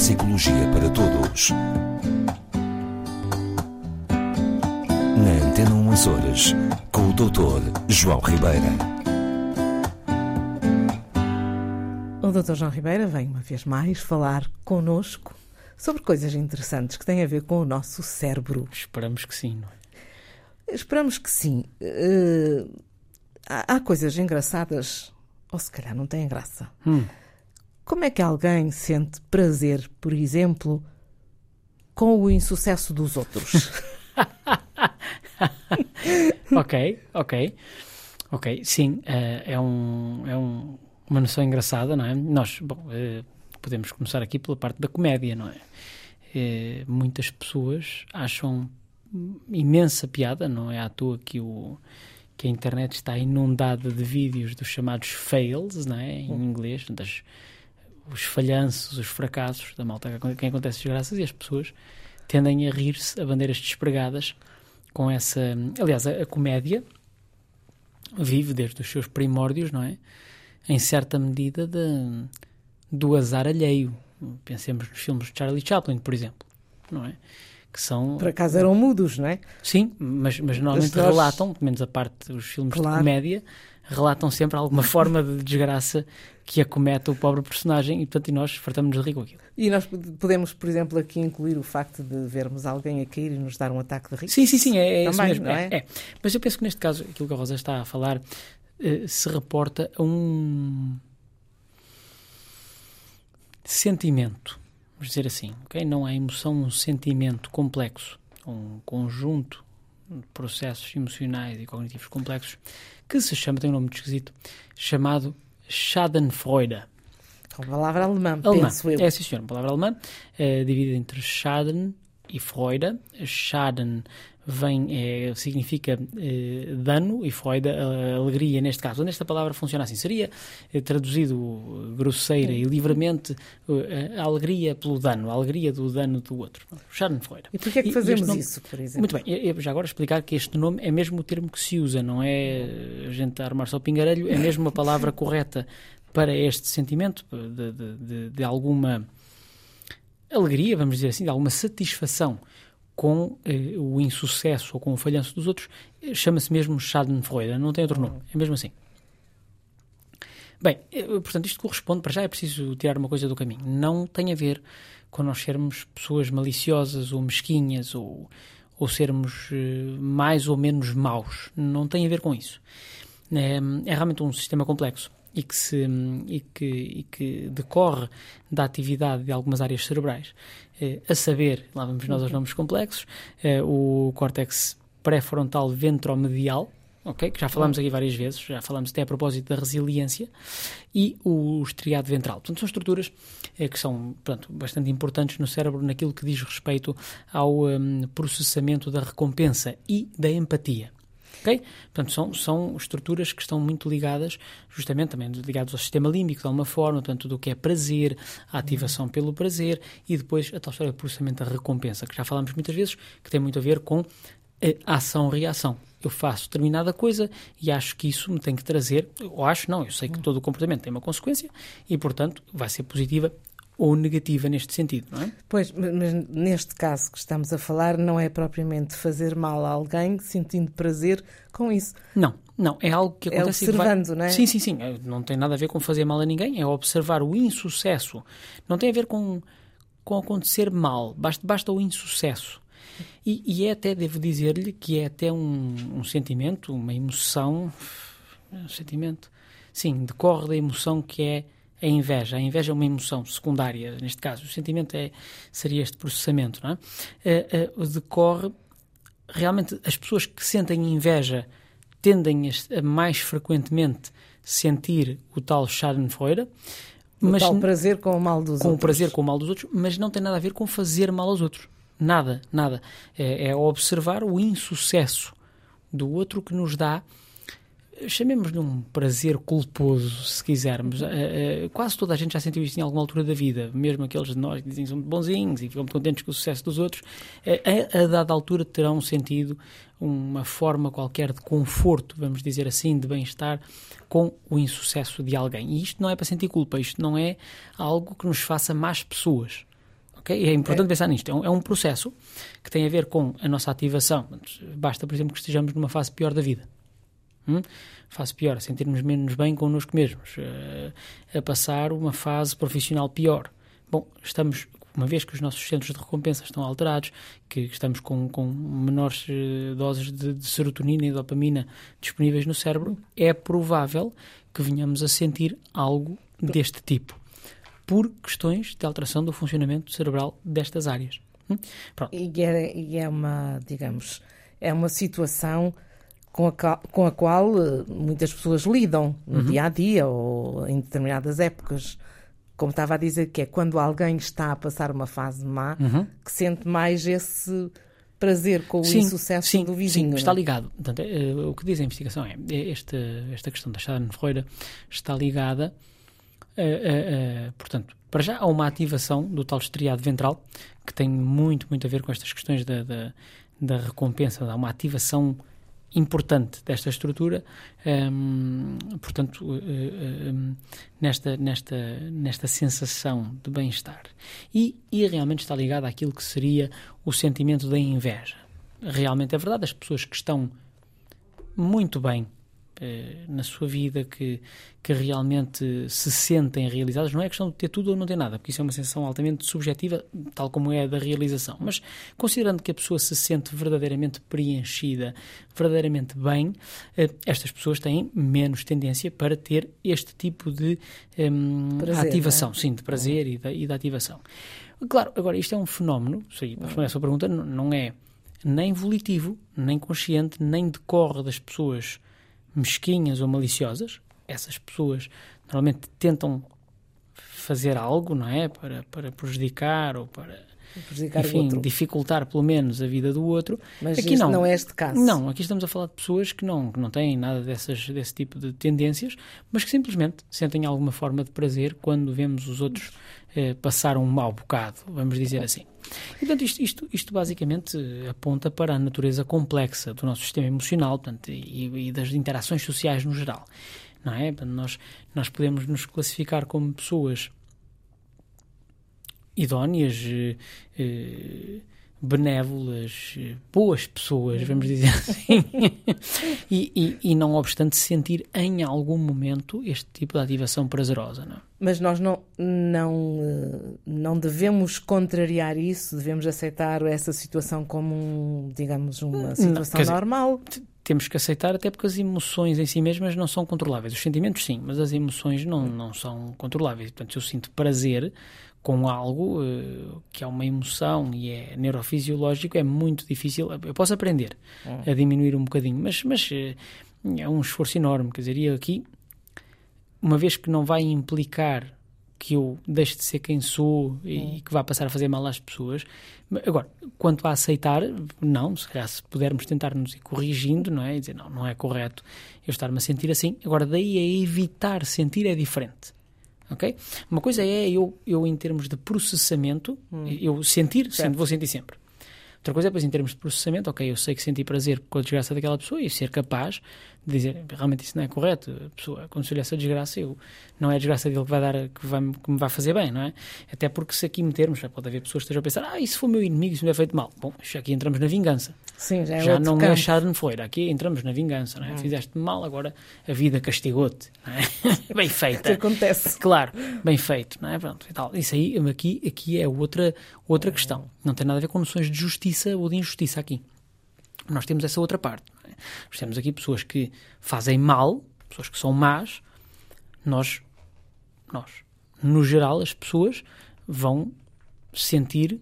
Psicologia para Todos. Na Antena 1 Açores, com o Dr. João Ribeira. O Dr. João Ribeira vem uma vez mais falar connosco sobre coisas interessantes que têm a ver com o nosso cérebro. Esperamos que sim, não é? Esperamos que sim. Uh, há, há, coisas engraçadas, ou se calhar não têm graça. Hum. Como é que alguém sente prazer, por exemplo, com o insucesso dos outros? ok, ok. Ok, sim, uh, é, um, é um, uma noção engraçada, não é? Nós, bom, uh, podemos começar aqui pela parte da comédia, não é? Uh, muitas pessoas acham imensa piada, não é à toa que, o, que a internet está inundada de vídeos dos chamados fails, não é? Em inglês, das os falhanços, os fracassos da malta quem acontece desgraças e as pessoas tendem a rir-se a bandeiras despregadas com essa. Aliás, a, a, comédia vive desde os seus primórdios, não é? Em certa medida de, do azar alheio. Pensemos nos filmes de Charlie Chaplin, por exemplo, não é? Que são. Por acaso eram mudos, não é? Sim, mas, mas normalmente relatam, pelo menos a parte dos filmes claro. de comédia, relatam sempre alguma forma de desgraça que acomete o pobre personagem e, portanto, e nós fartamos de rir com aquilo. E nós podemos, por exemplo, aqui incluir o facto de vermos alguém a cair e nos dar um ataque de riso? Sim, sim, sim, é, é Também, isso mesmo. É? É, é? Mas eu penso que neste caso, aquilo que a Rosa está a falar eh, se reporta a um sentimento, vamos dizer assim, ok? Não é emoção, um sentimento complexo, um conjunto processos emocionais e cognitivos complexos que se chama, tem um nome muito esquisito, chamado Schadenfreude. Uma palavra alemã, alemã. penso eu. É, sim, senhor, uma palavra alemã, é, dividida entre Schaden e Freude. Schaden vem, é, significa é, dano e Freude, alegria neste caso. Onde esta palavra funciona assim? Seria é, traduzido grosseira e livremente a alegria pelo dano, a alegria do dano do outro. Schadenfreude. E porquê é que fazemos nome, isso, por exemplo? Muito bem, eu, já agora explicar que este nome é mesmo o termo que se usa, não é a gente a armar-se ao pingarelho, é mesmo a palavra correta para este sentimento de, de, de, de alguma alegria, vamos dizer assim, de alguma satisfação com eh, o insucesso ou com o falhanço dos outros, eh, chama-se mesmo Schadenfreude, não tem outro nome, é mesmo assim. Bem, eh, portanto, isto corresponde, para já é preciso tirar uma coisa do caminho. Não tem a ver com nós sermos pessoas maliciosas ou mesquinhas ou, ou sermos eh, mais ou menos maus. Não tem a ver com isso. É, é realmente um sistema complexo e que, se, e que, e que decorre da atividade de algumas áreas cerebrais, eh, a saber, lá vamos nós aos nomes complexos, eh, o córtex pré-frontal ventromedial, ok, que já falamos aqui várias vezes, já falamos até a propósito da resiliência, e o estriado ventral. Portanto, são estruturas eh, que são portanto, bastante importantes no cérebro naquilo que diz respeito ao um, processamento da recompensa e da empatia. Portanto, são, são estruturas que estão muito ligadas, justamente também ligadas ao sistema límbico, de alguma forma, portanto, tudo o que é prazer, a ativação uhum. pelo prazer e depois a tal história do processamento da recompensa, que já falamos muitas vezes, que tem muito a ver com ação-reação. Eu faço determinada coisa e acho que isso me tem que trazer, ou acho não, eu sei que uhum. todo o comportamento tem uma consequência e, portanto, vai ser positiva ou negativa neste sentido, não é? Pois, mas neste caso que estamos a falar, não é propriamente fazer mal a alguém sentindo prazer com isso. Não, não, é algo que é acontece... É observando, vai... não é? Sim, sim, sim, é, não tem nada a ver com fazer mal a ninguém, é observar o insucesso. Não tem a ver com, com acontecer mal, basta, basta o insucesso. E, e é até, devo dizer-lhe, que é até um, um sentimento, uma emoção, um sentimento, sim, decorre da emoção que é a inveja. A inveja é uma emoção secundária, neste caso. O sentimento é, seria este processamento, não é? Uh, uh, decorre, realmente, as pessoas que sentem inveja tendem a, a mais frequentemente sentir o tal Schadenfreude. Mas, o tal prazer com o mal dos com outros. Com o prazer com o mal dos outros, mas não tem nada a ver com fazer mal aos outros. Nada, nada. É, é observar o insucesso do outro que nos dá chamemos-lhe um prazer culposo, se quisermos. Uh, uh, quase toda a gente já sentiu isto em alguma altura da vida, mesmo aqueles de nós que dizem que são bonzinhos e ficam contentes com o sucesso dos outros, uh, a, a dada altura terão sentido uma forma qualquer de conforto, vamos dizer assim, de bem-estar com o insucesso de alguém. E isto não é para sentir culpa, isto não é algo que nos faça más pessoas. Okay? É importante é. pensar nisto. É um, é um, processo que tem a ver com a nossa ativação. Basta, por exemplo, que estejamos numa fase pior da vida. Hum? Fase pior, sentirmos menos bem connosco mesmos, uh, a passar uma fase profissional pior. Bom, estamos, uma vez que os nossos centros de recompensa estão alterados, que estamos com, com menores uh, doses de, de serotonina e dopamina disponíveis no cérebro, é provável que venhamos a sentir algo deste tipo por questões de alteração do funcionamento cerebral destas áreas. Hum? E, é, e é uma, digamos, é uma situação com a, com a qual eh, muitas pessoas lidam no uhum. dia a dia ou em determinadas épocas. Como estava a dizer, que é quando alguém está a passar uma fase má, uhum. que sente mais esse prazer com sim, o insucesso sim, do vizinho. Sim, está ligado. Portanto, é, o que diz a investigação é, é esta, esta questão da Schadenfreude está ligada uh, uh, portanto, para já há uma ativação do tal estriado ventral, que tem muito, muito a ver com estas questões da, da, da recompensa, há uma ativação importante desta estrutura, um, portanto, uh, uh, nesta, nesta, nesta sensação de bem-estar. E, e realmente está ligada àquilo que seria o sentimento da inveja. Realmente é verdade, as pessoas que estão muito bem na sua vida que, que realmente se sentem realizadas. Não é questão de ter tudo ou não ter nada, porque isso é uma sensação altamente subjetiva, tal como é a da realização. Mas considerando que a pessoa se sente verdadeiramente preenchida, verdadeiramente bem, eh, estas pessoas têm menos tendência para ter este tipo de um, prazer, ativação, é? sim, de prazer e de, e de ativação. Claro, agora isto é um fenómeno, para a sua pergunta, não é nem volitivo, nem consciente, nem decorre das pessoas mesquinhas ou maliciosas, essas pessoas normalmente tentam fazer algo, não é? Para, para prejudicar ou para enfim, dificultar pelo menos a vida do outro. Mas aqui não. não é este caso. Não, aqui estamos a falar de pessoas que não, que não têm nada dessas, desse tipo de tendências, mas que simplesmente sentem alguma forma de prazer quando vemos os outros eh, passar um mau bocado, vamos dizer assim. E, portanto, isto, isto, isto, basicamente aponta para a natureza complexa do nosso sistema emocional portanto, e, e das interações sociais no geral. Não é? Portanto, nós, nós podemos nos classificar como pessoas idóneas, eh, eh, benévolas, boas pessoas, vamos dizer assim, e, e, e, não obstante sentir em algum momento este tipo de ativação prazerosa. Não? É? Mas nós não, não, eh, não devemos contrariar isso, devemos aceitar essa situação como, digamos, uma situação não, normal. Dizer, temos que aceitar, até porque as emoções em si mesmas não são controláveis. Os sentimentos, sim, mas as emoções não, não são controláveis. Portanto, se eu sinto prazer com algo uh, que é uma emoção e é neurofisiológico, é muito difícil. Eu posso aprender hum. a diminuir um bocadinho, mas, mas uh, é um esforço enorme. Quer dizer, e aqui, uma vez que não vai implicar que eu deixe de ser quem sou e hum. que vá passar a fazer mal às pessoas. Agora, quanto a aceitar, não, se calhar se pudermos tentar nos ir corrigindo, não é? E dizer, não, não é correto eu estar-me a sentir assim. Agora, daí a evitar sentir é diferente ok? Uma coisa é eu, eu em termos de processamento, hum. eu sentir, sempre, vou sentir sempre. Outra coisa é, depois, em termos de processamento, ok, eu sei que senti prazer com a desgraça daquela pessoa e ser capaz de dizer, realmente isso não é correto, a pessoa, lhe essa desgraça, eu, não é a desgraça dele que, vai dar, que, vai, que me vai fazer bem, não é? Até porque se aqui metermos, já pode haver pessoas que estejam a pensar, ah, isso foi meu inimigo, isso me é feito mal. Bom, já aqui entramos na vingança. Sim, já é Já não campo. é Schadenfreude, aqui entramos na vingança, não é? Hum. Fizeste mal, agora a vida castigou-te, não é? bem feito. que acontece. Claro, bem feito, não é? Pronto, e tal. Isso aí, aqui, aqui é outra, outra questão. Não tem nada a ver com noções de justiça ou de injustiça aqui. Nós temos essa outra parte. É? Nós temos aqui pessoas que fazem mal, pessoas que são más. Nós, nós, no geral, as pessoas vão sentir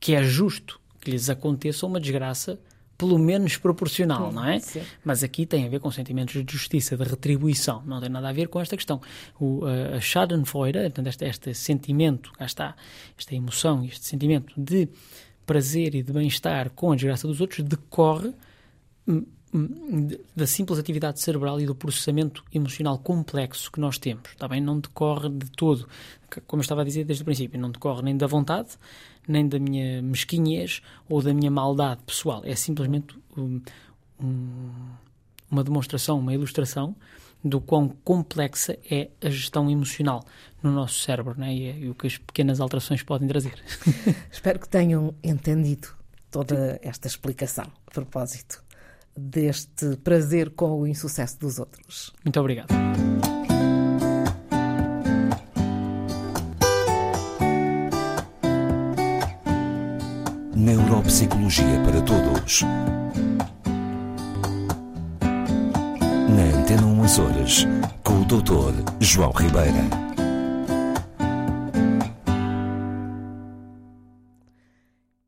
que é justo que lhes aconteça uma desgraça pelo menos proporcional, não é? Sim. Mas aqui tem a ver com sentimentos de justiça, de retribuição, não tem nada a ver com esta questão. O, a Schadenfreude, portanto, este, este sentimento, cá está, esta emoção, este sentimento de prazer e de bem-estar com a desgraça dos outros decorre hum, da simples atividade cerebral e do processamento emocional complexo que nós temos, está bem? Não decorre de todo, como eu estava a dizer desde o princípio, não decorre nem da vontade, nem da minha mesquinhez ou da minha maldade pessoal. É simplesmente um, um, uma demonstração, uma ilustração do quão complexa é a gestão emocional no nosso cérebro né? e, e o que as pequenas alterações podem trazer. Espero que tenham entendido toda esta explicação a propósito deste prazer com o insucesso dos outros. Muito obrigado. Neuropsicologia para Todos. Na Antena 1 Açores, com o Dr. João Ribeira.